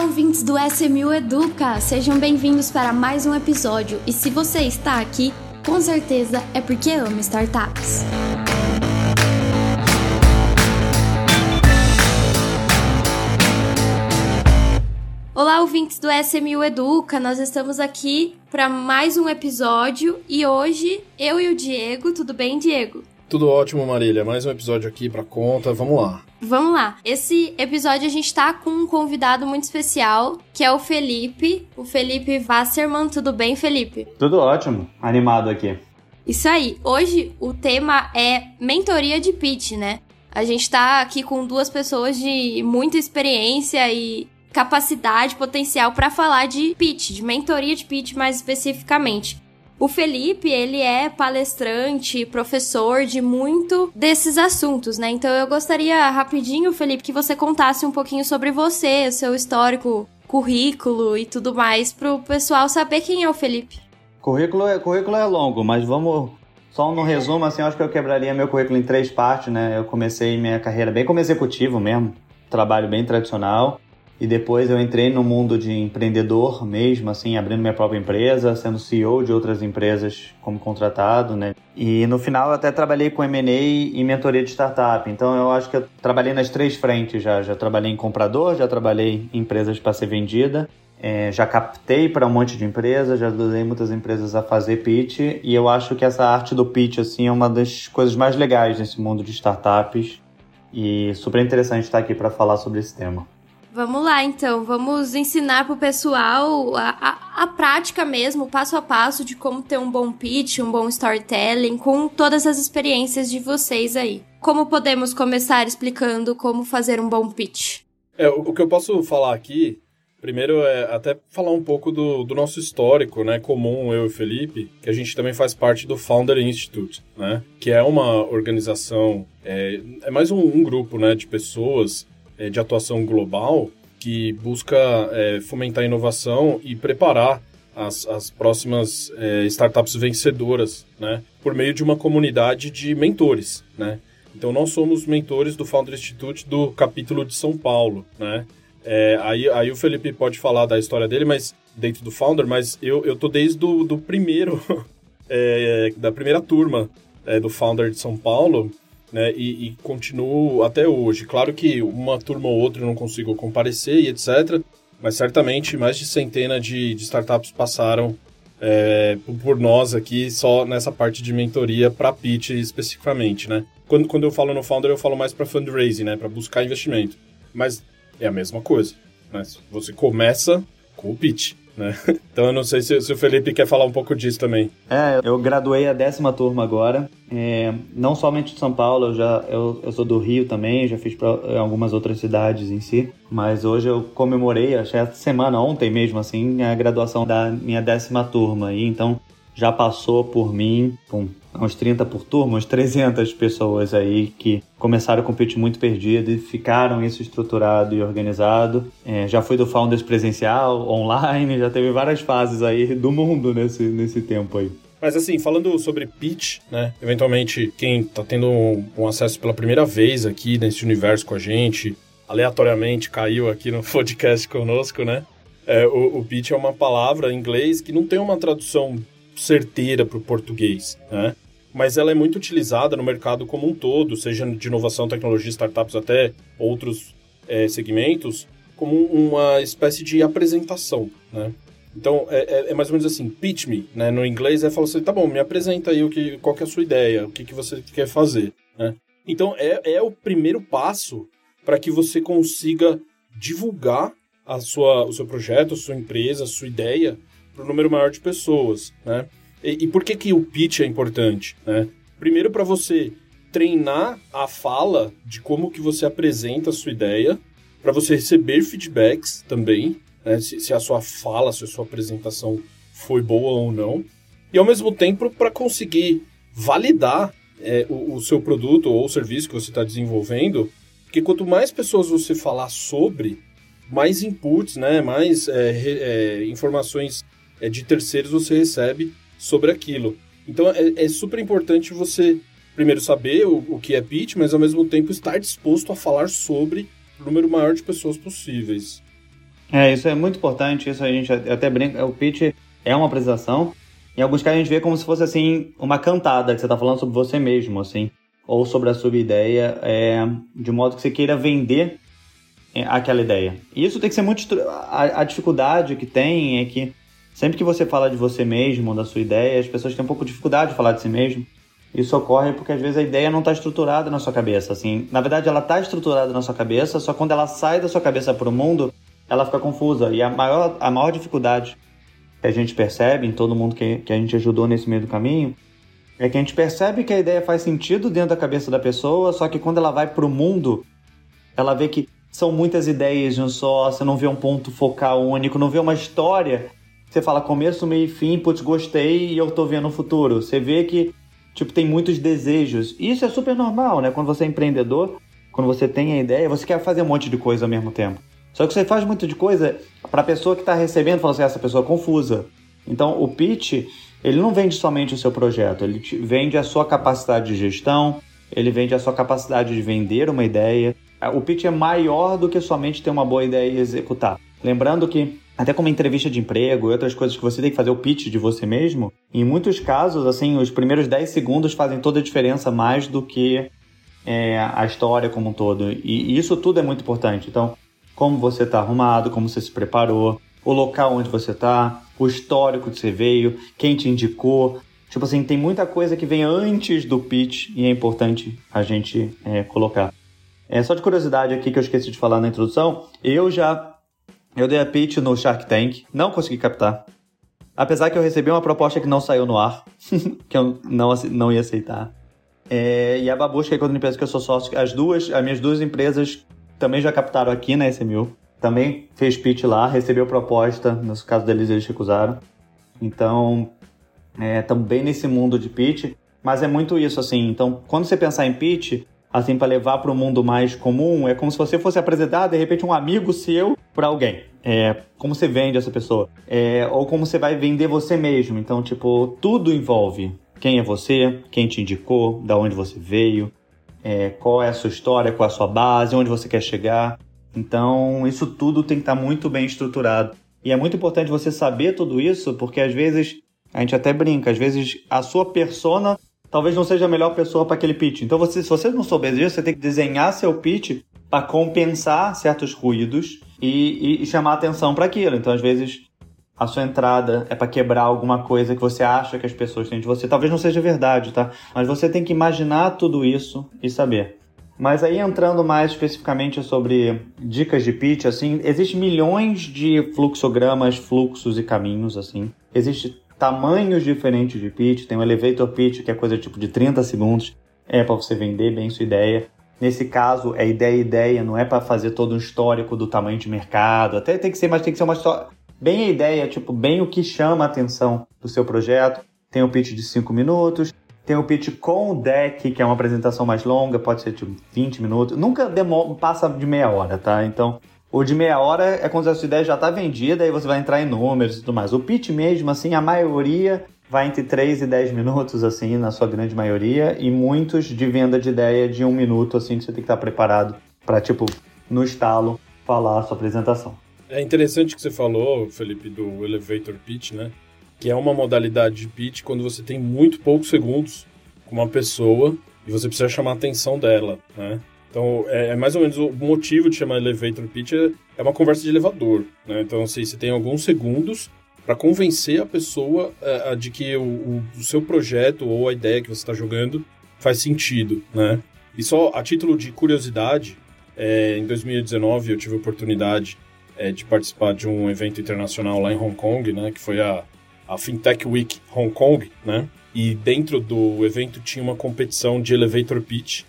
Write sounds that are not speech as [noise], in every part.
Olá, ouvintes do SMU Educa! Sejam bem-vindos para mais um episódio. E se você está aqui, com certeza é porque ama startups. Olá, ouvintes do SMU Educa! Nós estamos aqui para mais um episódio e hoje eu e o Diego, tudo bem, Diego? Tudo ótimo, Marília. Mais um episódio aqui para conta. Vamos lá. Vamos lá. Esse episódio a gente tá com um convidado muito especial, que é o Felipe. O Felipe Wasserman. Tudo bem, Felipe? Tudo ótimo. Animado aqui. Isso aí. Hoje o tema é mentoria de pitch, né? A gente tá aqui com duas pessoas de muita experiência e capacidade, potencial para falar de pitch, de mentoria de pitch mais especificamente. O Felipe, ele é palestrante, professor de muito desses assuntos, né? Então eu gostaria rapidinho, Felipe, que você contasse um pouquinho sobre você, o seu histórico, currículo e tudo mais, para o pessoal saber quem é o Felipe. Currículo é, currículo é longo, mas vamos só no resumo, assim, acho que eu quebraria meu currículo em três partes, né? Eu comecei minha carreira bem como executivo mesmo, trabalho bem tradicional. E depois eu entrei no mundo de empreendedor mesmo, assim, abrindo minha própria empresa, sendo CEO de outras empresas como contratado, né? E no final eu até trabalhei com M&A e mentoria de startup. Então eu acho que eu trabalhei nas três frentes já. Já trabalhei em comprador, já trabalhei em empresas para ser vendida, é, já captei para um monte de empresas, já ajudei muitas empresas a fazer pitch e eu acho que essa arte do pitch assim é uma das coisas mais legais nesse mundo de startups e super interessante estar aqui para falar sobre esse tema. Vamos lá, então. Vamos ensinar pro pessoal a, a, a, prática mesmo, passo a passo de como ter um bom pitch, um bom storytelling, com todas as experiências de vocês aí. Como podemos começar explicando como fazer um bom pitch? É, o, o que eu posso falar aqui, primeiro é até falar um pouco do, do nosso histórico, né, comum, eu e Felipe, que a gente também faz parte do Founder Institute, né, que é uma organização, é, é mais um, um grupo, né, de pessoas de atuação global que busca é, fomentar a inovação e preparar as, as próximas é, startups vencedoras, né? Por meio de uma comunidade de mentores, né? Então, nós somos mentores do Founder Institute do capítulo de São Paulo, né? É, aí, aí o Felipe pode falar da história dele, mas dentro do Founder, mas eu, eu tô desde do, do primeiro, [laughs] é, da primeira turma é, do Founder de São Paulo, né? E, e, continuo até hoje. Claro que uma turma ou outra não consigo comparecer e etc. Mas certamente mais de centena de, de startups passaram é, por nós aqui só nessa parte de mentoria para pitch especificamente, né? Quando, quando eu falo no founder eu falo mais para fundraising, né? Para buscar investimento. Mas é a mesma coisa. Né? Você começa com o pitch né? [laughs] Então eu não sei se, se, o Felipe quer falar um pouco disso também. É, eu graduei a décima turma agora, é, não somente de São Paulo, eu, já, eu, eu sou do Rio também, já fiz para algumas outras cidades em si, mas hoje eu comemorei, achei essa semana, ontem mesmo, assim, a graduação da minha décima turma, e então já passou por mim, com uns 30 por turma, uns 300 pessoas aí que começaram com o pitch muito perdido e ficaram isso estruturado e organizado. É, já fui do Founders presencial, online, já teve várias fases aí do mundo nesse, nesse tempo aí. Mas assim, falando sobre pitch, né? Eventualmente, quem tá tendo um, um, acesso pela primeira vez aqui nesse universo com a gente, aleatoriamente caiu aqui no [laughs] podcast conosco, né? É, o, o pitch é uma palavra em inglês que não tem uma tradução certeira para o português, né? Mas ela é muito utilizada no mercado como um todo, seja de inovação, tecnologia, startups, até outros é, segmentos, como uma espécie de apresentação, né? Então, é, é, é, mais ou menos assim, pitch me, né? No inglês é falar assim, tá bom, me apresenta aí o que, qual que é a sua ideia, o que, que você quer fazer, né? Então, é, é o primeiro passo para que você consiga divulgar a sua, o seu projeto, a sua empresa, a sua ideia para um número maior de pessoas, né? E, e, por que, que o pitch é importante, né? Primeiro para você treinar a fala de como que você apresenta a sua ideia, para você receber feedbacks também, né? se, se, a sua fala, se a sua apresentação foi boa ou não, e ao mesmo tempo para conseguir validar é, o, o, seu produto ou serviço que você está desenvolvendo, porque quanto mais pessoas você falar sobre, mais inputs, né, mais é, é, informações é, de terceiros você recebe sobre aquilo. Então é, é super importante você primeiro saber o, o, que é pitch, mas ao mesmo tempo estar disposto a falar sobre o número maior de pessoas possíveis. É, isso é muito importante, isso a gente até brinca, o pitch é uma apresentação, em alguns casos a gente vê como se fosse, assim, uma cantada, que você está falando sobre você mesmo, assim, ou sobre a sua ideia, é, de modo que você queira vender é, aquela ideia. E isso tem que ser muito... A, a dificuldade que tem é que sempre que você fala de você mesmo, da sua ideia, as pessoas têm um pouco de dificuldade de falar de si mesmo, isso ocorre porque às vezes a ideia não está estruturada na sua cabeça. Assim, na verdade, ela está estruturada na sua cabeça, só quando ela sai da sua cabeça para o mundo, ela fica confusa. E a maior, a maior dificuldade que a gente percebe em todo mundo que, que a gente ajudou nesse meio do caminho é que a gente percebe que a ideia faz sentido dentro da cabeça da pessoa, só que quando ela vai para o mundo, ela vê que são muitas ideias de um só, você não vê um ponto focal único, não vê uma história. Você fala começo, meio e fim, putz, gostei e eu tô vendo o futuro. Você vê que Tipo, tem muitos desejos. E isso é super normal, né? Quando você é empreendedor, quando você tem a ideia, você quer fazer um monte de coisa ao mesmo tempo. Só que você faz muito de coisa para a pessoa que está recebendo, fala assim, essa pessoa é confusa. Então, o pitch, ele não vende somente o seu projeto, ele vende a sua capacidade de gestão, ele vende a sua capacidade de vender uma ideia. O pitch é maior do que somente ter uma boa ideia e executar. Lembrando que até como entrevista de emprego e outras coisas que você tem que fazer o pitch de você mesmo, em muitos casos, assim, os primeiros 10 segundos fazem toda a diferença mais do que é, a história como um todo. E, isso tudo é muito importante. Então, como você está arrumado, como você se preparou, o local onde você está, o histórico que você veio, quem te indicou. Tipo assim, tem muita coisa que vem antes do pitch e é importante a gente é, colocar. É, só de curiosidade aqui que eu esqueci de falar na introdução, eu já eu dei a pitch no Shark Tank, não consegui captar. Apesar que eu recebi uma proposta que não saiu no ar, [laughs] que eu não, não ia aceitar. É, e a Babushka, que é outra empresa que eu sou sócio, as duas, as minhas duas empresas também já captaram aqui na SMU. Também fez pitch lá, recebeu proposta, no caso deles eles recusaram. Então, é, também nesse mundo de pitch, mas é muito isso assim. Então, quando você pensar em pitch, assim, para levar para o mundo mais comum, é como se você fosse apresentar, de repente, um amigo seu para alguém. É, como você vende essa pessoa. É, ou como você vai vender você mesmo. Então, tipo, tudo envolve quem é você, quem te indicou, da onde você veio, é, qual é a sua história, qual é a sua base, onde você quer chegar. Então, isso tudo tem que estar muito bem estruturado. E é muito importante você saber tudo isso, porque às vezes, a gente até brinca, às vezes a sua persona talvez não seja a melhor pessoa para aquele pitch. Então, você, se você não souber disso, você tem que desenhar seu pitch para compensar certos ruídos e, e, e chamar atenção para aquilo. Então, às vezes, a sua entrada é para quebrar alguma coisa que você acha que as pessoas têm de você. Talvez não seja verdade, tá? Mas você tem que imaginar tudo isso e saber. Mas aí entrando mais especificamente sobre dicas de pitch, assim, existem milhões de fluxogramas, fluxos e caminhos, assim. Existem tamanhos diferentes de pitch, tem o elevator pitch, que é coisa tipo de 30 segundos, é para você vender bem sua ideia. Nesse caso, é ideia ideia, não é para fazer todo um histórico do tamanho de mercado. Até tem que ser, mas tem que ser uma história bem a ideia, tipo, bem o que chama a atenção do seu projeto. Tem o pitch de 5 minutos, tem o pitch com o deck, que é uma apresentação mais longa, pode ser tipo 20 minutos. Nunca demora, passa de meia hora, tá? Então, o de meia hora é quando a sua ideia já está vendida, aí você vai entrar em números e tudo mais. O pitch mesmo, assim, a maioria vai entre 3 e 10 minutos, assim, na sua grande maioria, e muitos de venda de ideia de um minuto, assim, que você tem que estar preparado para, tipo, no estalo, falar a sua apresentação. É interessante que você falou, Felipe, do elevator pitch, né? Que é uma modalidade de pitch quando você tem muito poucos segundos com uma pessoa e você precisa chamar a atenção dela, né? Então, é, é, mais ou menos o motivo de chamar elevator pitch é, é uma conversa de elevador, né? Então, assim, você tem alguns segundos para convencer a pessoa é, de que o, o, o, seu projeto ou a ideia que você está jogando faz sentido, né? E só a título de curiosidade, é, em 2019 eu tive a oportunidade é, de participar de um evento internacional lá em Hong Kong, né? Que foi a, a Fintech Week Hong Kong, né? E dentro do evento tinha uma competição de elevator pitch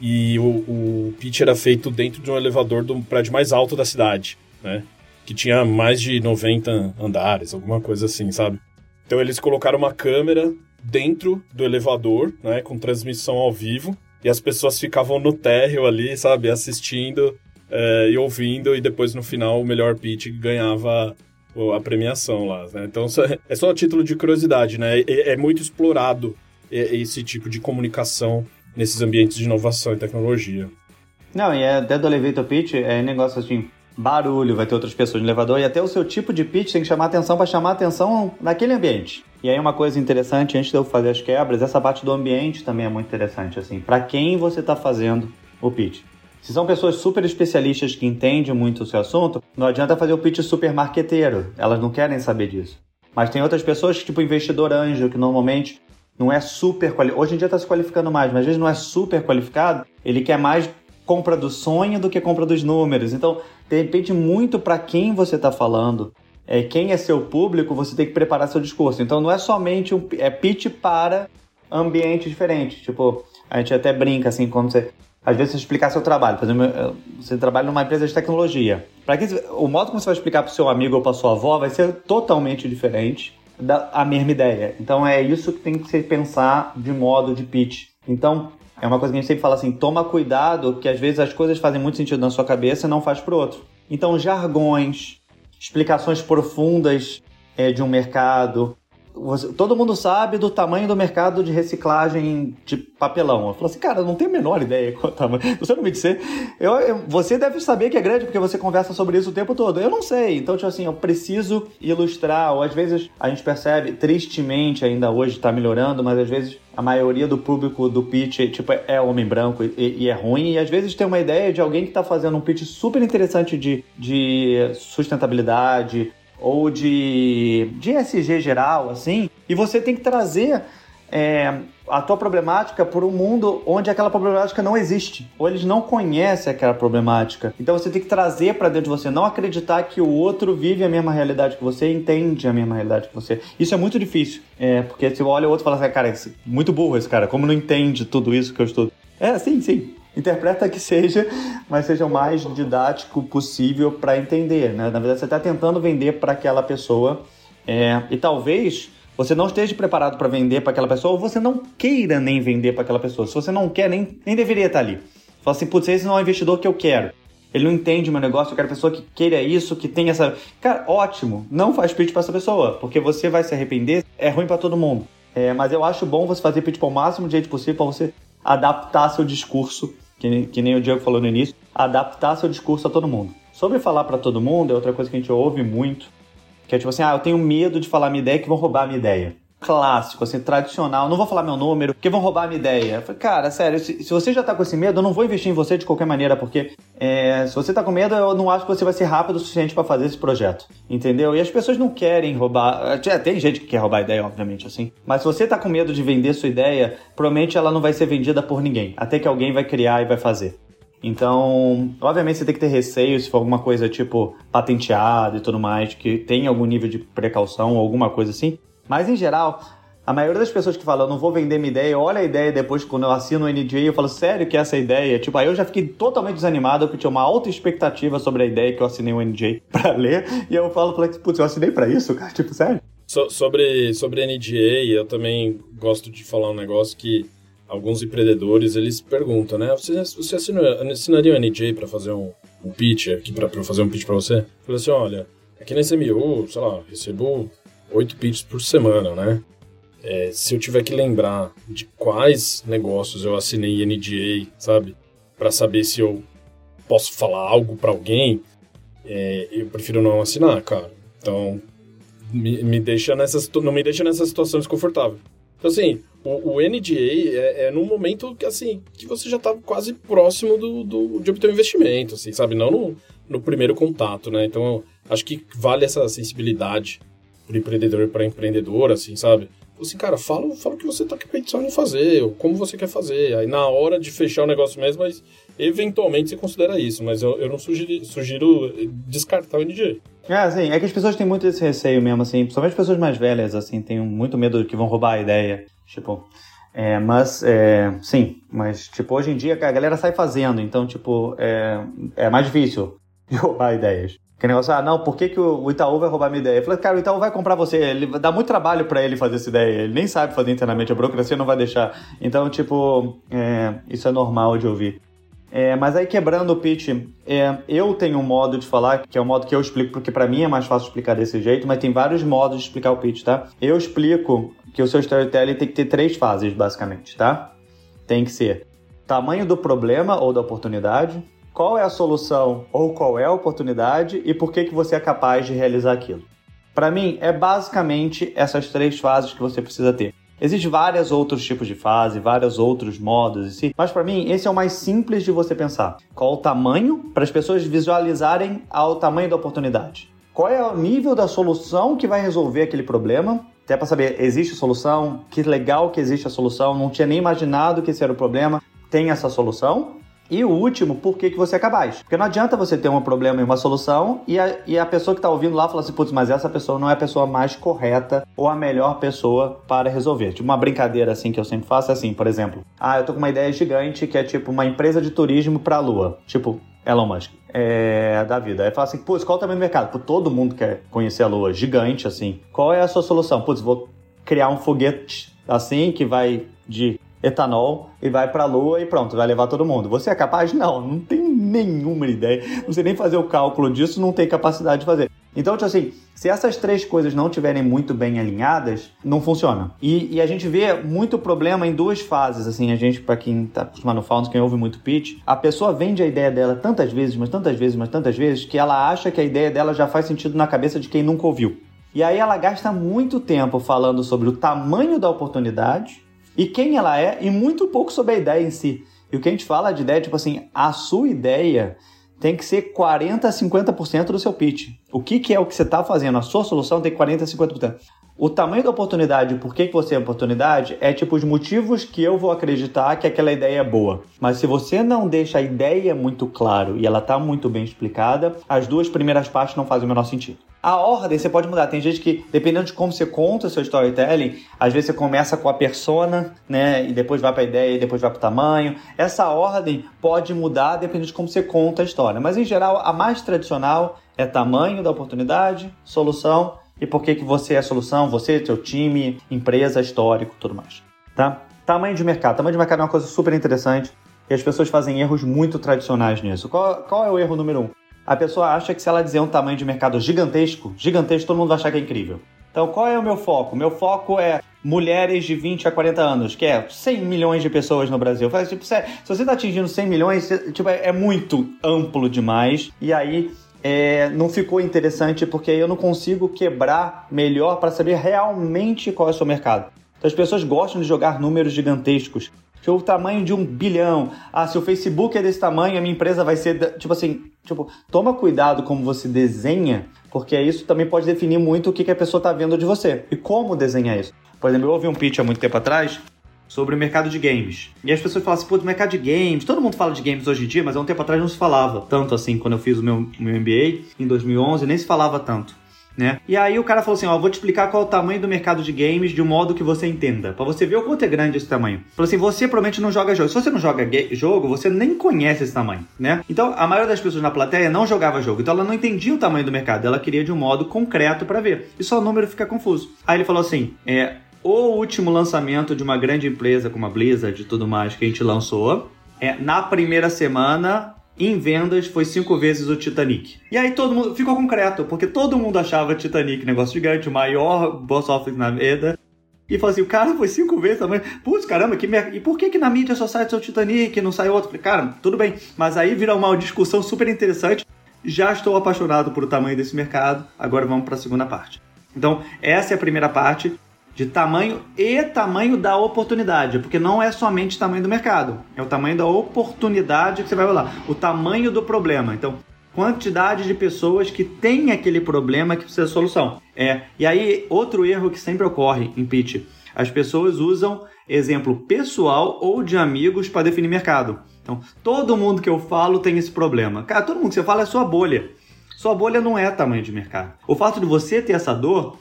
e o, o pitch era feito dentro de um elevador do prédio mais alto da cidade, né? Que tinha mais de 90 andares, alguma coisa assim, sabe? Então eles colocaram uma câmera dentro do elevador, né? Com transmissão ao vivo. E as pessoas ficavam no térreo ali, sabe? Assistindo é, e ouvindo. E depois no final o melhor pitch ganhava a premiação lá, né? Então é só título de curiosidade, né? É, é muito explorado esse tipo de comunicação nesses ambientes de inovação e tecnologia. Não, e é até do elevator pitch, é negócio assim, barulho, vai ter outras pessoas no elevador e até o seu tipo de pitch tem que chamar atenção para chamar atenção naquele ambiente. E aí uma coisa interessante antes de eu fazer as quebras, essa parte do ambiente também é muito interessante assim, para quem você está fazendo o pitch. Se são pessoas super especialistas que entendem muito o seu assunto, não adianta fazer o pitch super marqueteiro, elas não querem saber disso. Mas tem outras pessoas, tipo investidor anjo, que normalmente não é super qualificado. Hoje em dia está se qualificando mais, mas às vezes não é super qualificado, ele quer mais compra do sonho do que compra dos números. Então, depende muito para quem você está falando, é, quem é seu público, você tem que preparar seu discurso. Então, não é somente um é pitch para ambiente diferente. Tipo, a gente até brinca assim, quando você às vezes você explicar seu trabalho. Por exemplo, você trabalha numa empresa de tecnologia. Para que o modo como você vai explicar para o seu amigo ou para sua avó vai ser totalmente diferente da a mesma ideia. Então é isso que tem que se pensar de modo de pitch. Então é uma coisa que a gente sempre fala assim: toma cuidado, que às vezes as coisas fazem muito sentido na sua cabeça e não faz para outro. Então jargões, explicações profundas é, de um mercado, todo mundo sabe do tamanho do mercado de reciclagem de papelão. Eu falo assim, cara, eu não tenho a menor ideia qual é o tamanho. [laughs] Você não me dizer. Eu, eu, você deve saber que é grande porque você conversa sobre isso o tempo todo. Eu não sei. Então, tipo assim, eu preciso ilustrar. Ou às vezes a gente percebe, tristemente ainda hoje está melhorando, mas às vezes a maioria do público do pitch tipo, é homem branco e, e é ruim. E às vezes tem uma ideia de alguém que está fazendo um pitch super interessante de, de sustentabilidade ou de, de SG geral, assim, e você tem que trazer é, a tua problemática por um mundo onde aquela problemática não existe, ou eles não conhecem aquela problemática. Então você tem que trazer para dentro de você, não acreditar que o outro vive a mesma realidade que você, entende a mesma realidade que você. Isso é muito difícil, é, porque se olha o outro e fala assim, cara, muito burro esse cara, como não entende tudo isso que eu estou. É, sim, sim interpreta que seja, mas seja o mais didático possível para entender. Né? Na verdade, você está tentando vender para aquela pessoa é, e talvez você não esteja preparado para vender para aquela pessoa ou você não queira nem vender para aquela pessoa. Se você não quer, nem, nem deveria estar ali. Fala assim, putz, esse não é o investidor que eu quero. Ele não entende o meu negócio, eu quero pessoa que queira isso, que tenha essa. Cara, ótimo. Não faz pitch para essa pessoa, porque você vai se arrepender, é ruim para todo mundo. É, mas eu acho bom você fazer pitch para o máximo de jeito possível para você adaptar seu discurso que nem, que nem o Diego falou no início, adaptar seu discurso a todo mundo. Sobre falar para todo mundo é outra coisa que a gente ouve muito, que é tipo assim, ah, eu tenho medo de falar minha ideia que vão roubar a minha ideia. Clássico, assim, tradicional, não vou falar meu número, porque vão roubar a minha ideia. Falei, cara, sério, se, se, você já tá com esse medo, eu não vou investir em você de qualquer maneira, porque é, se você tá com medo, eu não acho que você vai ser rápido o suficiente para fazer esse projeto. Entendeu? E as pessoas não querem roubar. É, tem gente que quer roubar a ideia, obviamente, assim. Mas se você tá com medo de vender sua ideia, provavelmente ela não vai ser vendida por ninguém. Até que alguém vai criar e vai fazer. Então, obviamente você tem que ter receio se for alguma coisa tipo patenteada e tudo mais, que tem algum nível de precaução ou alguma coisa assim. Mas em geral, a maioria das pessoas que falam, eu não vou vender minha ideia, olha a ideia depois quando eu assino o NDA, eu falo, sério que é essa ideia? Tipo, aí eu já fiquei totalmente desanimado, porque tinha uma alta expectativa sobre a ideia que eu assinei o NDA [laughs] pra ler, e eu falo, putz, eu assinei pra isso, cara? Tipo, sério? So, sobre, sobre NDA, eu também gosto de falar um negócio que alguns empreendedores, eles perguntam, né? Você, você assinaria um NDA para fazer um, um pitch aqui, para fazer um pitch para você? Eu falei assim, olha, aqui na SMU, sei lá, recebo oito pitches por semana, né? É, se eu tiver que lembrar de quais negócios eu assinei NDA, sabe? para saber se eu posso falar algo para alguém, é, eu prefiro não assinar, cara. Então, me, me deixa nessa, não me deixa nessa situação desconfortável. Então, assim, o, o NDA é, é num momento que, assim, que você já tá quase próximo do, do, de obter um investimento, assim, sabe? Não no, no primeiro contato, né? Então, acho que vale essa sensibilidade empreendedor para empreendedora, assim, sabe? Assim, cara, fala, fala o que você tá pensando em fazer, como você quer fazer. Aí na hora de fechar o negócio mesmo, mas eventualmente você considera isso, mas eu, eu não sugiro, sugiro descartar o NG. É, assim, é que as pessoas têm muito esse receio mesmo, assim, principalmente pessoas mais velhas, assim, têm muito medo que vão roubar a ideia. Tipo, é, mas, é, sim, mas, tipo, hoje em dia a galera sai fazendo, então, tipo, é, é mais difícil [laughs] roubar ideias. Que negócio, ah, não, por que, que o Itaú vai roubar minha ideia? Eu falei, cara, o Itaú vai comprar você, ele dá muito trabalho para ele fazer essa ideia, ele nem sabe fazer internamente, a burocracia não vai deixar. Então, tipo, é, isso é normal de ouvir. É, mas aí quebrando o pitch, é, eu tenho um modo de falar, que é o modo que eu explico, porque para mim é mais fácil explicar desse jeito, mas tem vários modos de explicar o pitch, tá? Eu explico que o seu storytelling tem que ter três fases, basicamente, tá? Tem que ser tamanho do problema ou da oportunidade, qual é a solução ou qual é a oportunidade e por que, que você é capaz de realizar aquilo. Para mim, é basicamente essas três fases que você precisa ter. Existem vários outros tipos de fase, vários outros modos em si, mas para mim esse é o mais simples de você pensar. Qual o tamanho para as pessoas visualizarem ao tamanho da oportunidade? Qual é o nível da solução que vai resolver aquele problema? Até para saber, existe solução? Que legal que existe a solução. Não tinha nem imaginado que esse era o problema. Tem essa solução? E o último, por que, que você é capaz? Porque não adianta você ter um problema e uma solução e a, e a pessoa que está ouvindo lá fala assim, putz, mas essa pessoa não é a pessoa mais correta ou a melhor pessoa para resolver. Tipo, uma brincadeira assim que eu sempre faço é assim, por exemplo, ah, eu tô com uma ideia gigante que é tipo uma empresa de turismo para a Lua. Tipo, Elon Musk. É, da vida. Aí fala assim, putz, qual o tamanho do mercado? Pô, todo mundo quer conhecer a Lua, gigante assim. Qual é a sua solução? Putz, vou criar um foguete assim que vai de etanol e vai para a lua e pronto, vai levar todo mundo. Você é capaz? Não, não tem nenhuma ideia. Não sei nem fazer o cálculo disso, não tem capacidade de fazer. Então, tipo assim, se essas três coisas não estiverem muito bem alinhadas, não funciona. E, e, a gente vê muito problema em duas fases, assim, a gente, para quem tá acostumado no Founders, quem ouve muito pitch, a pessoa vende a ideia dela tantas vezes, mas tantas vezes, mas tantas vezes, que ela acha que a ideia dela já faz sentido na cabeça de quem nunca ouviu. E aí ela gasta muito tempo falando sobre o tamanho da oportunidade, e quem ela é e muito pouco sobre a ideia em si. E o que a gente fala de ideia, tipo assim, a sua ideia tem que ser 40 a 50% do seu pitch. O que, que é o que você está fazendo? A sua solução tem 40 a 50%. O tamanho da oportunidade, por que, você é oportunidade, é tipo os motivos que eu vou acreditar que aquela ideia é boa. Mas se você não deixa a ideia muito claro e ela está muito bem explicada, as duas primeiras partes não fazem o menor sentido. A ordem você pode mudar. Tem gente que, dependendo de como você conta o seu storytelling, às vezes você começa com a persona, né? E depois vai para a ideia e depois vai para o tamanho. Essa ordem pode mudar dependendo de como você conta a história. Mas em geral, a mais tradicional é tamanho da oportunidade, solução e por que, que você é a solução, você, seu time, empresa, histórico, tudo mais. Tá? Tamanho de mercado. Tamanho de mercado é uma coisa super interessante e as pessoas fazem erros muito tradicionais nisso. Qual, qual é o erro número um? A pessoa acha que se ela dizer um tamanho de mercado gigantesco, gigantesco, todo mundo vai achar que é incrível. Então, qual é o meu foco? Meu foco é mulheres de 20 a 40 anos, que é 100 milhões de pessoas no Brasil. Faz, tipo, se você está atingindo 100 milhões, tipo, é muito amplo demais. E aí é, não ficou interessante porque eu não consigo quebrar melhor para saber realmente qual é o seu mercado. Então as pessoas gostam de jogar números gigantescos. Tipo, o tamanho de um bilhão. Ah, se o Facebook é desse tamanho, a minha empresa vai ser. Tipo assim, tipo, toma cuidado como você desenha, porque isso também pode definir muito o que, que a pessoa está vendo de você e como desenhar isso. Por exemplo, eu ouvi um pitch há muito tempo atrás sobre o mercado de games. E as pessoas falam assim, pô, mercado de games, todo mundo fala de games hoje em dia, mas há um tempo atrás não se falava tanto assim, quando eu fiz o meu, meu MBA, em 2011, nem se falava tanto. Né? E aí o cara falou assim, ó, vou te explicar qual é o tamanho do mercado de games de um modo que você entenda, para você ver o quanto é grande esse tamanho. Falou assim, você provavelmente não joga jogo. Se você não joga jogo, você nem conhece esse tamanho, né? Então, a maioria das pessoas na plateia não jogava jogo, então ela não entendia o tamanho do mercado, ela queria de um modo concreto para ver. E só o número fica confuso. Aí ele falou assim, é, o último lançamento de uma grande empresa como a Blizzard e tudo mais que a gente lançou, é, na primeira semana, em vendas, foi cinco vezes o Titanic. E aí todo mundo ficou concreto, porque todo mundo achava Titanic negócio gigante, o maior boss office na vida. E falou assim, o cara foi cinco vezes também. Putz, caramba, que mer... e por que, que na mídia só sai seu Titanic e não sai outro? Falei, cara, tudo bem. Mas aí vira uma discussão super interessante. Já estou apaixonado por o tamanho desse mercado. Agora vamos para a segunda parte. Então, essa é a primeira parte de tamanho e tamanho da oportunidade, porque não é somente tamanho do mercado, é o tamanho da oportunidade que você vai olhar, o tamanho do problema. Então, quantidade de pessoas que têm aquele problema que precisa de solução. É, e aí, outro erro que sempre ocorre em pitch, as pessoas usam exemplo pessoal ou de amigos para definir mercado. Então, todo mundo que eu falo tem esse problema. Cara, todo mundo que você fala é sua bolha. Sua bolha não é tamanho de mercado. O fato de você ter essa dor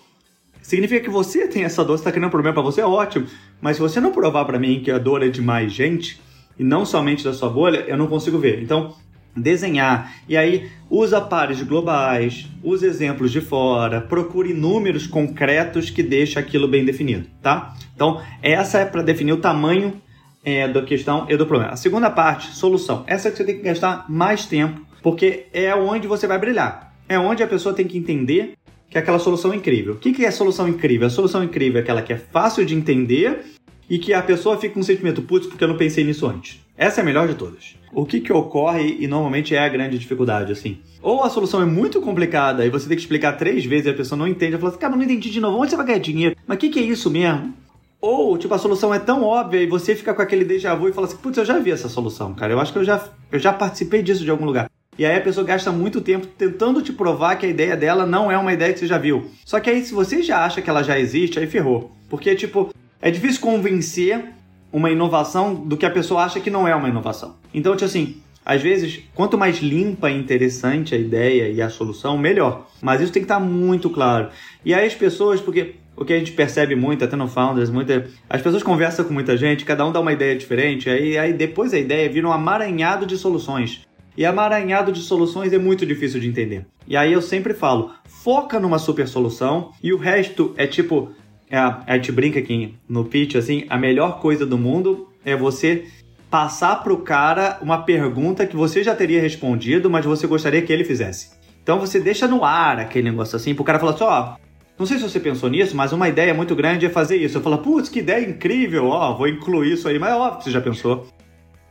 significa que você tem essa dor, está criando um problema para você, é ótimo. Mas se você não provar para mim que a dor é de mais gente, e não somente da sua bolha, eu não consigo ver. Então, desenhar. E aí, usa pares globais, usa exemplos de fora, procure números concretos que deixem aquilo bem definido, tá? Então, essa é para definir o tamanho é, da questão e do problema. A segunda parte, solução. Essa é que você tem que gastar mais tempo, porque é onde você vai brilhar. É onde a pessoa tem que entender que é aquela solução incrível. O que é a solução incrível? A solução incrível é aquela que é fácil de entender e que a pessoa fica com um sentimento, putz, porque eu não pensei nisso antes. Essa é a melhor de todas. O que que ocorre e normalmente é a grande dificuldade, assim? Ou a solução é muito complicada e você tem que explicar três vezes e a pessoa não entende, ela fala assim, cara, não entendi de novo, onde você vai ganhar dinheiro? Mas o que que é isso mesmo? Ou, tipo, a solução é tão óbvia e você fica com aquele déjà vu e fala assim, putz, eu já vi essa solução, cara, eu acho que eu já, eu já participei disso de algum lugar. E aí a pessoa gasta muito tempo tentando te provar que a ideia dela não é uma ideia que você já viu. Só que aí, se você já acha que ela já existe, aí ferrou. Porque, tipo, é difícil convencer uma inovação do que a pessoa acha que não é uma inovação. Então, tipo assim, às vezes, quanto mais limpa e interessante a ideia e a solução, melhor. Mas isso tem que estar muito claro. E aí as pessoas, porque o que a gente percebe muito, até no Founders, muita, as pessoas conversam com muita gente, cada um dá uma ideia diferente, aí, aí depois a ideia vira um amaranhado de soluções. E amaranhado de soluções é muito difícil de entender. E aí eu sempre falo, foca numa super solução e o resto é tipo, é, a gente brinca aqui no pitch, assim, a melhor coisa do mundo é você passar pro cara uma pergunta que você já teria respondido, mas você gostaria que ele fizesse. Então você deixa no ar aquele negócio assim, pro cara falar assim, ó, oh, não sei se você pensou nisso, mas uma ideia muito grande é fazer isso. Eu falo, putz, que ideia incrível, ó, vou incluir isso aí, mas é óbvio que você já pensou.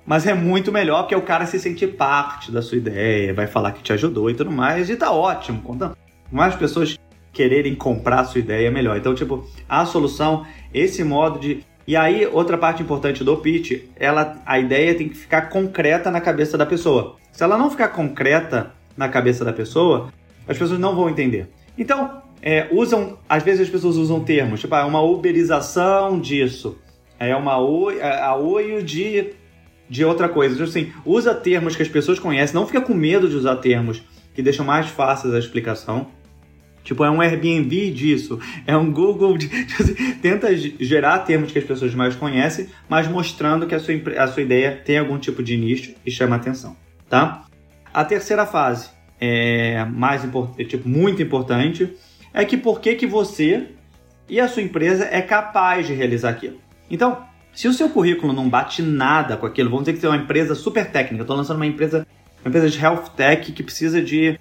Mas é muito melhor porque o cara se sentir parte da sua ideia, vai falar que te ajudou e tudo mais, e tá ótimo. Quanto mais pessoas quererem comprar a sua ideia, melhor. Então, tipo, a solução, esse modo de. E aí, outra parte importante do pitch, ela, a ideia tem que ficar concreta na cabeça da pessoa. Se ela não ficar concreta na cabeça da pessoa, as pessoas não vão entender. Então, é, usam, às vezes as pessoas usam termos, tipo, ah, uma uberização disso, é uma é, aoio de, de outra coisa. Então, assim, usa termos que as pessoas conhecem, não fica com medo de usar termos que deixam mais fáceis a explicação. Tipo, é um Airbnb disso, é um Google. De, [laughs] tenta gerar termos que as pessoas mais conhecem, mas mostrando que a sua, a sua ideia tem algum tipo de nicho e chama atenção, tá? A terceira fase é mais importante, é, tipo, muito importante, é que por que, que você e a sua empresa é capaz de realizar aquilo. Então, se o seu currículo não bate nada com aquilo, vamos dizer que você é uma empresa super técnica, eu estou lançando uma empresa, uma empresa de health tech que precisa de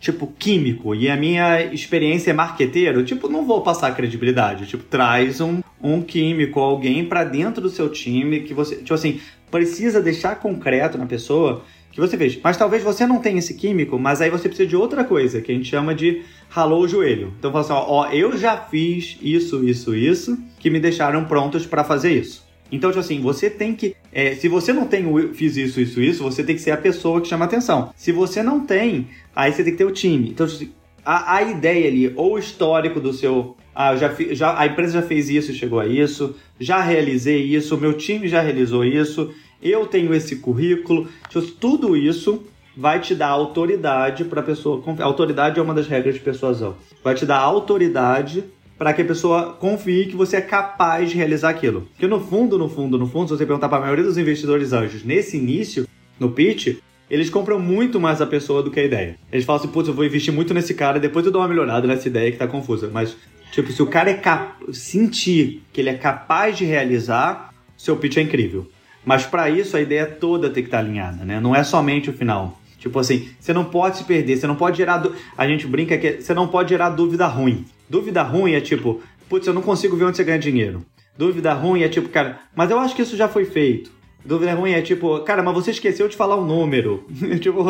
tipo, químico, e a minha experiência é marqueteiro, tipo, não vou passar credibilidade. Tipo, traz um, um químico, alguém para dentro do seu time que você, tipo assim, precisa deixar concreto na pessoa que você fez. Mas talvez você não tenha esse químico, mas aí você precisa de outra coisa, que a gente chama de ralou o joelho. Então fala assim, ó, ó eu já fiz isso, isso, isso, que me deixaram prontos para fazer isso. Então, tipo assim, você tem que. É, se você não tem o fiz isso, isso, isso, você tem que ser a pessoa que chama atenção. Se você não tem, aí você tem que ter o time. Então, tipo assim, a, a ideia ali, ou o histórico do seu. Ah, já, já, a empresa já fez isso chegou a isso, já realizei isso, meu time já realizou isso, eu tenho esse currículo. Tipo, tudo isso vai te dar autoridade para a pessoa. Autoridade é uma das regras de persuasão. Vai te dar autoridade para que a pessoa confie que você é capaz de realizar aquilo. Porque no fundo, no fundo, no fundo, se você perguntar para a maioria dos investidores anjos nesse início, no pitch, eles compram muito mais a pessoa do que a ideia. Eles falam assim, putz, eu vou investir muito nesse cara, depois eu dou uma melhorada nessa ideia que tá confusa. Mas, tipo, se o cara é cap... sentir que ele é capaz de realizar, seu pitch é incrível. Mas para isso a ideia toda tem que estar tá alinhada, né? Não é somente o final. Tipo assim, você não pode se perder, você não pode gerar. A gente brinca que você não pode gerar dúvida ruim. Dúvida ruim é tipo, putz, eu não consigo ver onde você ganha dinheiro. Dúvida ruim é tipo, cara, mas eu acho que isso já foi feito. Dúvida ruim é tipo, cara, mas você esqueceu de falar o número. [laughs] tipo,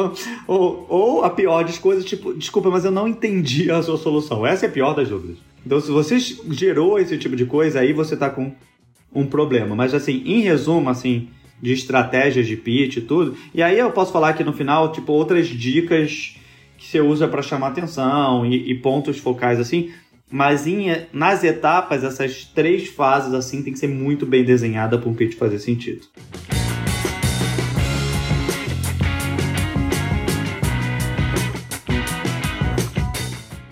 ou, ou a pior das coisas, tipo, desculpa, mas eu não entendi a sua solução. Essa é a pior das dúvidas. Então, se você gerou esse tipo de coisa, aí você tá com um problema. Mas assim, em resumo, assim, de estratégias de pitch e tudo. E aí eu posso falar aqui no final, tipo, outras dicas que você usa para chamar atenção e, e, pontos focais assim. Mas em, nas etapas, essas três fases assim tem que ser muito bem desenhada para um pitch fazer sentido.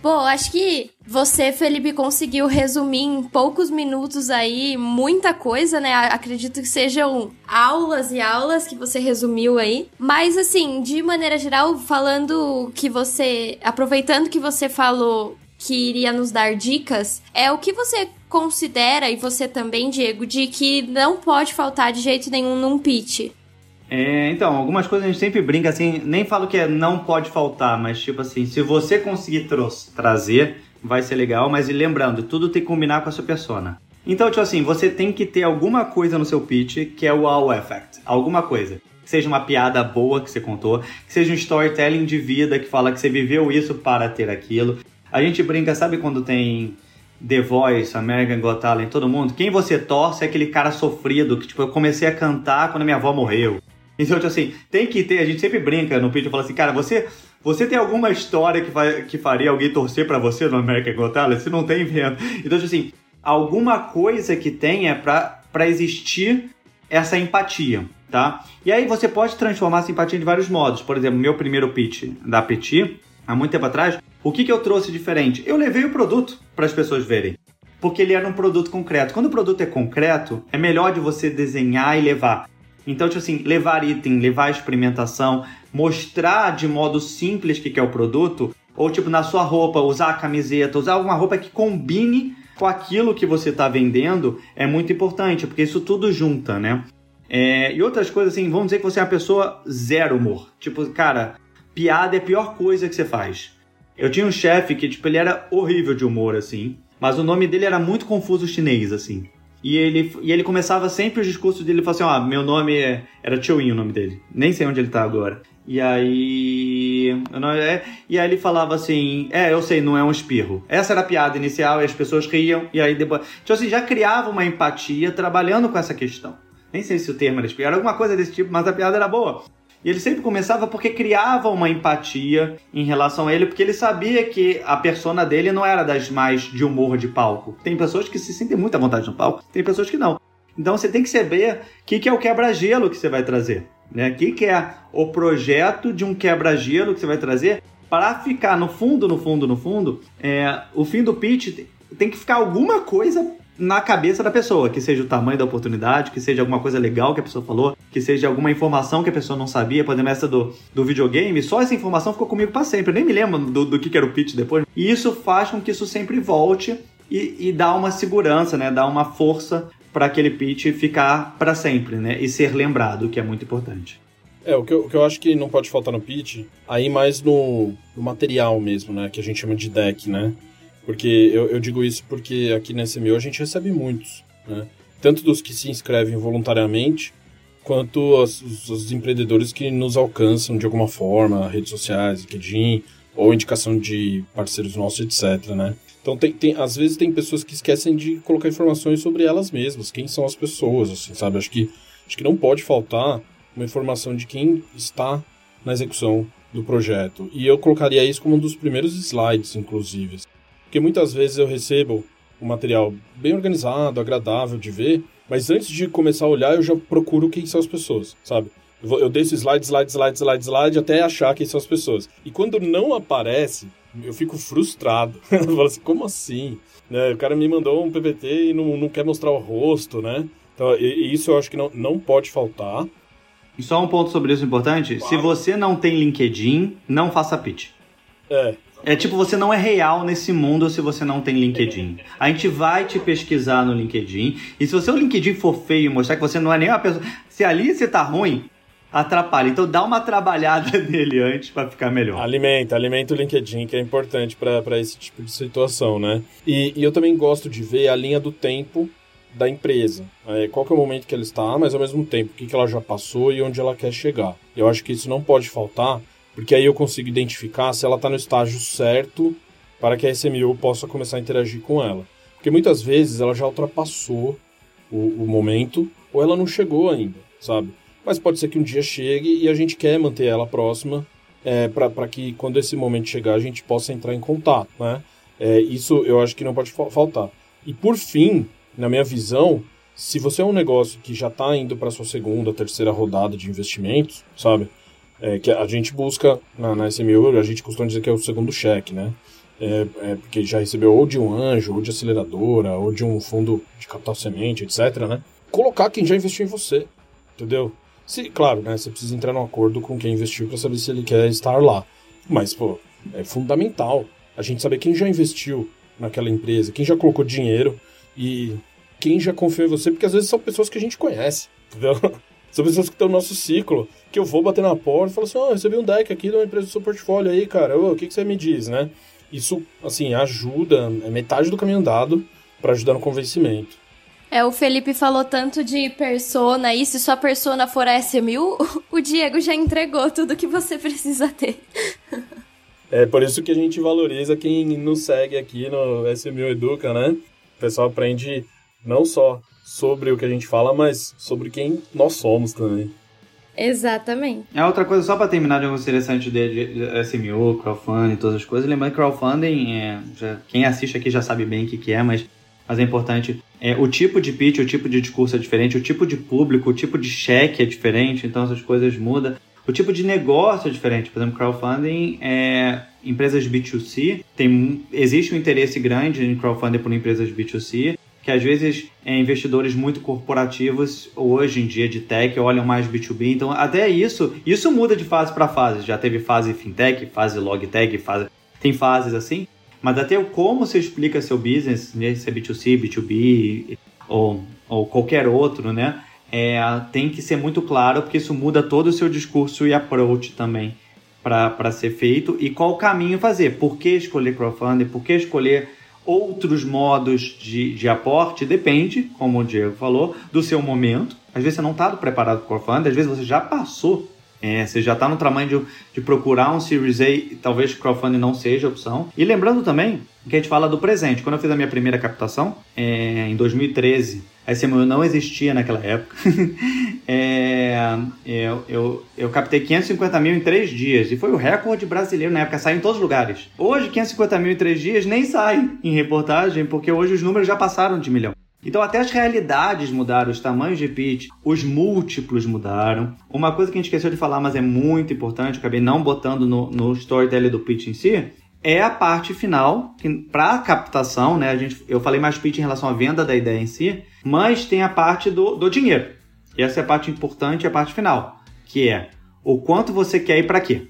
Pô, acho que você, Felipe, conseguiu resumir em poucos minutos aí muita coisa, né? Acredito que sejam aulas e aulas que você resumiu aí. Mas, assim, de maneira geral, falando que você. Aproveitando que você falou que iria nos dar dicas, é o que você considera, e você também, Diego, de que não pode faltar de jeito nenhum num pitch? É, então, algumas coisas a gente sempre brinca assim, nem falo que é não pode faltar, mas tipo assim, se você conseguir trazer, vai ser legal, mas lembrando, tudo tem que combinar com a sua persona. Então, tipo assim, você tem que ter alguma coisa no seu pitch que é o wow effect. Alguma coisa. Que seja uma piada boa que você contou, que seja um storytelling de vida que fala que você viveu isso para ter aquilo. A gente brinca, sabe quando tem The Voice, American Got Talent, todo mundo? Quem você torce é aquele cara sofrido que, tipo, eu comecei a cantar quando minha avó morreu. Então, tipo assim, tem que ter, a gente sempre brinca no pitch, fala assim, cara, você você tem alguma história que, vai, que faria alguém torcer para você no American Got Talent? Se não tem, inventa. Então, tipo assim, alguma coisa que tenha para existir essa empatia, tá? E aí você pode transformar essa empatia de vários modos. Por exemplo, meu primeiro pitch da Petit, há muito tempo atrás, o que, que eu trouxe diferente? Eu levei o produto para as pessoas verem. Porque ele era um produto concreto. Quando o produto é concreto, é melhor de você desenhar e levar. Então, tipo assim, levar item, levar experimentação, mostrar de modo simples o que, que é o produto, ou tipo na sua roupa, usar a camiseta, usar alguma roupa que combine com aquilo que você está vendendo é muito importante, porque isso tudo junta, né? É, e outras coisas assim, vamos dizer que você é uma pessoa zero humor. Tipo, cara, piada é a pior coisa que você faz. Eu tinha um chefe que, tipo, ele era horrível de humor, assim, mas o nome dele era muito confuso chinês, assim. E ele, e ele começava sempre os discursos dele, ele falava assim, ó, meu nome é... Era Chewin o nome dele. Nem sei onde ele tá agora. E aí. É, e aí ele falava assim: É, eu sei, não é um espirro. Essa era a piada inicial e as pessoas riam. E aí depois. Então assim, já criava uma empatia trabalhando com essa questão. Nem sei se o termo era espirro, era alguma coisa desse tipo, mas a piada era boa. E ele sempre começava porque criava uma empatia em relação a ele, porque ele sabia que a persona dele não era das mais de humor de palco. Tem pessoas que se sentem muito à vontade no palco, tem pessoas que não. Então você tem que saber o que, que é o quebra-gelo que você vai trazer. Né? O que, que é o projeto de um quebra-gelo que você vai trazer para ficar no fundo, no fundo, no fundo. É, o fim do pitch tem que ficar alguma coisa na cabeça da pessoa, que seja o tamanho da oportunidade, que seja alguma coisa legal que a pessoa falou, que seja alguma informação que a pessoa não sabia, por exemplo, essa do, do videogame, só essa informação ficou comigo para sempre, eu nem me lembro do, do que, era o pitch depois. E isso faz com que isso sempre volte e, e dá uma segurança, né? Dá uma força para aquele pitch ficar para sempre, né? E ser lembrado, que é muito importante. É, o que, eu, o que eu acho que não pode faltar no pitch, aí mais no, no material mesmo, né? Que a gente chama de deck, né? Porque eu, eu digo isso porque aqui na SMU a gente recebe muitos, né? Tanto dos que se inscrevem voluntariamente, quanto os, empreendedores que nos alcançam de alguma forma, redes sociais, LinkedIn, ou indicação de parceiros nossos, etc, né? Então, tem, tem, às vezes tem pessoas que esquecem de colocar informações sobre elas mesmas, quem são as pessoas, assim, sabe? Acho que, acho que não pode faltar uma informação de quem está na execução do projeto. E eu colocaria isso como um dos primeiros slides, inclusive. Porque muitas vezes eu recebo um material bem organizado, agradável de ver, mas antes de começar a olhar, eu já procuro quem são as pessoas, sabe? Eu desço slide, slide, slide, slide, slide, até achar quem são as pessoas. E quando não aparece, eu fico frustrado. [laughs] eu falo assim, como assim? Né? O cara me mandou um PPT e não, não quer mostrar o rosto, né? Então, e, isso eu acho que não, não pode faltar. E só um ponto sobre isso importante: claro. se você não tem LinkedIn, não faça pitch. É. É tipo, você não é real nesse mundo se você não tem LinkedIn. A gente vai te pesquisar no LinkedIn. E se o seu LinkedIn for feio e mostrar que você não é nem uma pessoa. Se ali você tá ruim, atrapalha. Então dá uma trabalhada [laughs] nele antes para ficar melhor. Alimenta, alimenta o LinkedIn, que é importante para esse tipo de situação, né? E, e, eu também gosto de ver a linha do tempo da empresa. É, qual que é o momento que ela está, mas ao mesmo tempo, o que, que ela já passou e onde ela quer chegar. Eu acho que isso não pode faltar, porque aí eu consigo identificar se ela está no estágio certo para que a SMU possa começar a interagir com ela. Porque muitas vezes ela já ultrapassou o, o momento ou ela não chegou ainda, sabe? mas pode ser que um dia chegue e a gente quer manter ela próxima é, para que quando esse momento chegar a gente possa entrar em contato, né? É, isso eu acho que não pode faltar. E por fim, na minha visão, se você é um negócio que já está indo para sua segunda, terceira rodada de investimentos, sabe? É, que a gente busca na, na SMU, a gente costuma dizer que é o segundo cheque, né? É, é, porque já recebeu ou de um anjo, ou de aceleradora, ou de um fundo de capital semente, etc, né? Colocar quem já investiu em você, entendeu? Se, claro, né, você precisa entrar num acordo com quem investiu para saber se ele quer estar lá. Mas, pô, é fundamental a gente saber quem já investiu naquela empresa, quem já colocou dinheiro e quem já confiou em você, porque às vezes são pessoas que a gente conhece, entendeu? São pessoas que estão no nosso ciclo, que eu vou bater na porta e falo assim, ó, oh, recebi um deck aqui de uma empresa do seu portfólio aí, cara, o que, que você me diz, né? Isso, assim, ajuda, é metade do caminho andado para ajudar no convencimento. É, o Felipe falou tanto de persona, e se sua persona for a S1000, [laughs] o Diego já entregou tudo que você precisa ter. É por isso que a gente valoriza quem nos segue aqui no S1000 Educa, né? O pessoal aprende não só sobre o que a gente fala, mas sobre quem nós somos também. Exatamente. É outra coisa, só para terminar de algo interessante de, de, de SMO, crowdfunding, todas as coisas. Lembrando que crowdfunding, é, já, quem assiste aqui já sabe bem o que, que é, mas, mas é importante. É, o tipo de pitch, o tipo de discurso é diferente, o tipo de público, o tipo de cheque é diferente, então essas coisas mudam. O tipo de negócio é diferente. Por exemplo, crowdfunding, é, empresas B2C, tem, existe um interesse grande em crowdfunding por empresas B2C que às vezes é, investidores muito corporativos hoje em dia de tech olham mais B2B. Então, até isso, isso muda de fase para fase. Já teve fase fintech, fase logtech, fase tem fases assim. Mas até como você explica seu business, né, se é B2C, B2B ou, ou qualquer outro, né? É, tem que ser muito claro, porque isso muda todo o seu discurso e approach também para ser feito. E qual caminho fazer? Por que escolher crowdfunding? Por que escolher outros modos de, de aporte, depende, como o Diego falou, do seu momento. Às vezes você não está preparado para o crowdfunding, às vezes você já passou, é, você já está no tamanho de, de, procurar um Series A, talvez crowdfunding não seja opção. E lembrando também que a gente fala do presente. Quando eu fiz a minha primeira captação, é, em 2013, a SMU não existia naquela época. [laughs] é, eu, eu, eu captei 550 mil em três dias e foi o recorde brasileiro na época, saiu em todos os lugares. Hoje, 550 mil em três dias nem sai em reportagem, porque hoje os números já passaram de milhão. Então até as realidades mudaram, os tamanhos de pitch, os múltiplos mudaram. Uma coisa que a gente esqueceu de falar, mas é muito importante, acabei não botando no, no storytelling do pitch em si, é a parte final, para captação, né? A gente, eu falei mais pitch em relação à venda da ideia em si, mas tem a parte do, do dinheiro. E essa é a parte importante, a parte final, que é o quanto você quer ir para quê,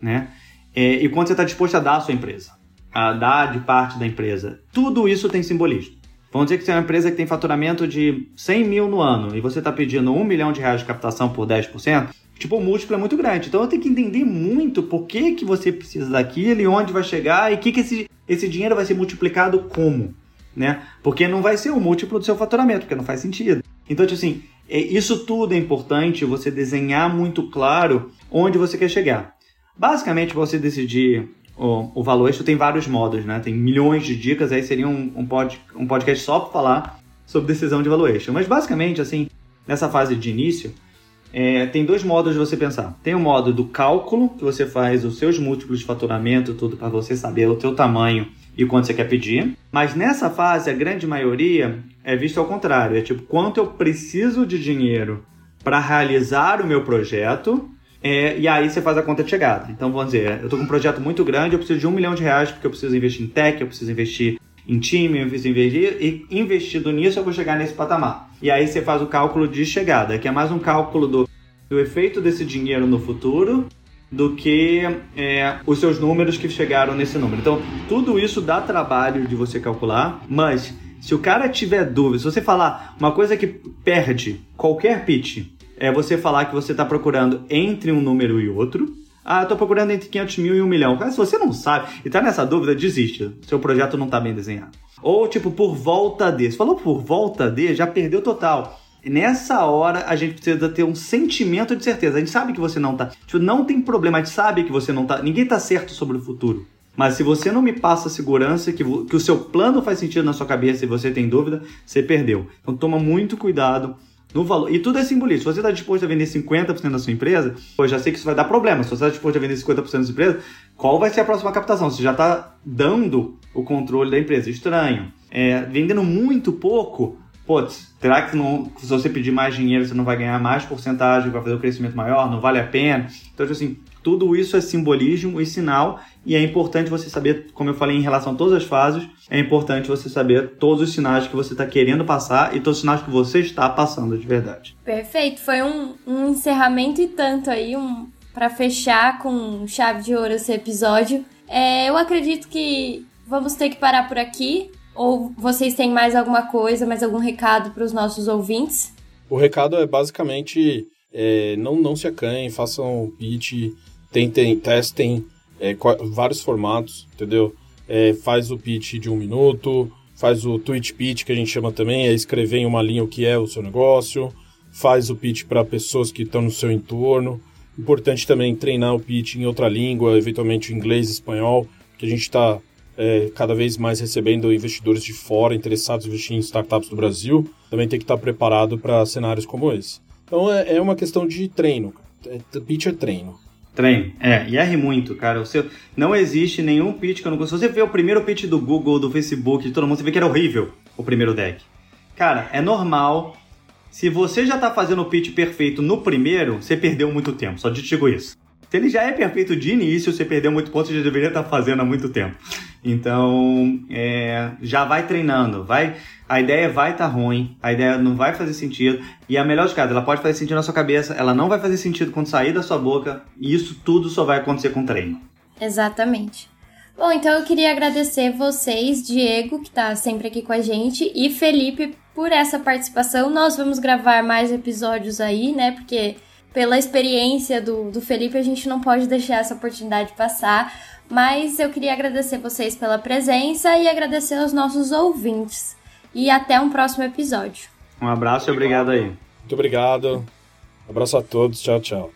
né? É, e quanto você está disposto a dar à sua empresa, a dar de parte da empresa. Tudo isso tem simbolismo. Vamos dizer que você é uma empresa que tem faturamento de 100 mil no ano e você está pedindo 1 milhão de reais de captação por 10%, tipo, o múltiplo é muito grande. Então eu tenho que entender muito por que, que você precisa daquilo e onde vai chegar e que, que esse, esse dinheiro vai ser multiplicado como, né? Porque não vai ser o múltiplo do seu faturamento, porque não faz sentido. Então, tipo assim, é, isso tudo é importante você desenhar muito claro onde você quer chegar. Basicamente, você decidir o, o valuation tem vários modos, né? Tem milhões de dicas, aí seria um, um, pod, um podcast só para falar sobre decisão de valuation. Mas basicamente, assim, nessa fase de início, é, tem dois modos de você pensar. Tem o modo do cálculo, que você faz os seus múltiplos de faturamento, tudo para você saber o teu tamanho e quanto você quer pedir. Mas nessa fase, a grande maioria é visto ao contrário. É tipo, quanto eu preciso de dinheiro para realizar o meu projeto é, e aí você faz a conta de chegada. Então, vamos dizer, eu estou com um projeto muito grande, eu preciso de um milhão de reais porque eu preciso investir em tech, eu preciso investir em time, e investido nisso eu vou chegar nesse patamar. E aí você faz o cálculo de chegada, que é mais um cálculo do, do efeito desse dinheiro no futuro do que é, os seus números que chegaram nesse número. Então, tudo isso dá trabalho de você calcular, mas se o cara tiver dúvida, se você falar uma coisa que perde qualquer pitch, é você falar que você está procurando entre um número e outro. Ah, estou procurando entre 500 mil e 1 milhão. Cara, se você não sabe e está nessa dúvida, desiste. Seu projeto não está bem desenhado. Ou tipo, por volta de. Você falou por volta de, já perdeu total. Nessa hora, a gente precisa ter um sentimento de certeza. A gente sabe que você não tá. Tipo, não tem problema, a gente sabe que você não tá. Ninguém tá certo sobre o futuro. Mas se você não me passa segurança que, que o seu plano faz sentido na sua cabeça e você tem dúvida, você perdeu. Então toma muito cuidado no valor. E tudo é simbolismo. Se você está disposto a vender 50% da sua empresa, eu já sei que isso vai dar problema. Se você está disposto a vender 50% da sua empresa, qual vai ser a próxima captação? Você já está dando o controle da empresa. Estranho. É, vendendo muito pouco, putz, será que não, se você pedir mais dinheiro você não vai ganhar mais porcentagem, vai fazer o um crescimento maior? Não vale a pena? Então, tipo assim, tudo isso é simbolismo e sinal, e é importante você saber, como eu falei em relação a todas as fases, é importante você saber todos os sinais que você está querendo passar e todos os sinais que você está passando de verdade. Perfeito, foi um, um encerramento e tanto aí, um para fechar com chave de ouro esse episódio. É, eu acredito que vamos ter que parar por aqui. Ou vocês têm mais alguma coisa, mais algum recado para os nossos ouvintes? O recado é basicamente é, não, não se acanhem, façam pitch tentem, testem é, vários formatos, entendeu? É, faz o pitch de um minuto, faz o tweet pitch, que a gente chama também, é escrever em uma linha o que é o seu negócio, faz o pitch para pessoas que estão no seu entorno. Importante também treinar o pitch em outra língua, eventualmente inglês, espanhol, que a gente está é, cada vez mais recebendo investidores de fora interessados em investir em startups do Brasil. Também tem que estar preparado para cenários como esse. Então é, é uma questão de treino. É, pitch é treino. Treino, é, e erre muito, cara. O seu, não existe nenhum pitch que eu não consigo. Se você vê o primeiro pitch do Google, do Facebook, de todo mundo, você vê que era horrível o primeiro deck. Cara, é normal se você já está fazendo o pitch perfeito no primeiro, você perdeu muito tempo. Só te digo isso. Se ele já é perfeito de início, você perdeu muito ponto, já deveria estar tá fazendo há muito tempo. Então, é, já vai treinando, vai. A ideia vai estar tá ruim, a ideia não vai fazer sentido. E a melhor de cada, ela pode fazer sentido na sua cabeça, ela não vai fazer sentido quando sair da sua boca. E isso tudo só vai acontecer com treino. Exatamente. Bom, então eu queria agradecer vocês, Diego, que está sempre aqui com a gente, e Felipe por essa participação. Nós vamos gravar mais episódios aí, né? Porque pela experiência do, do Felipe, a gente não pode deixar essa oportunidade passar. Mas eu queria agradecer vocês pela presença e agradecer aos nossos ouvintes. E até um próximo episódio. Um abraço e obrigado aí. Muito obrigado. Um abraço a todos. Tchau, tchau.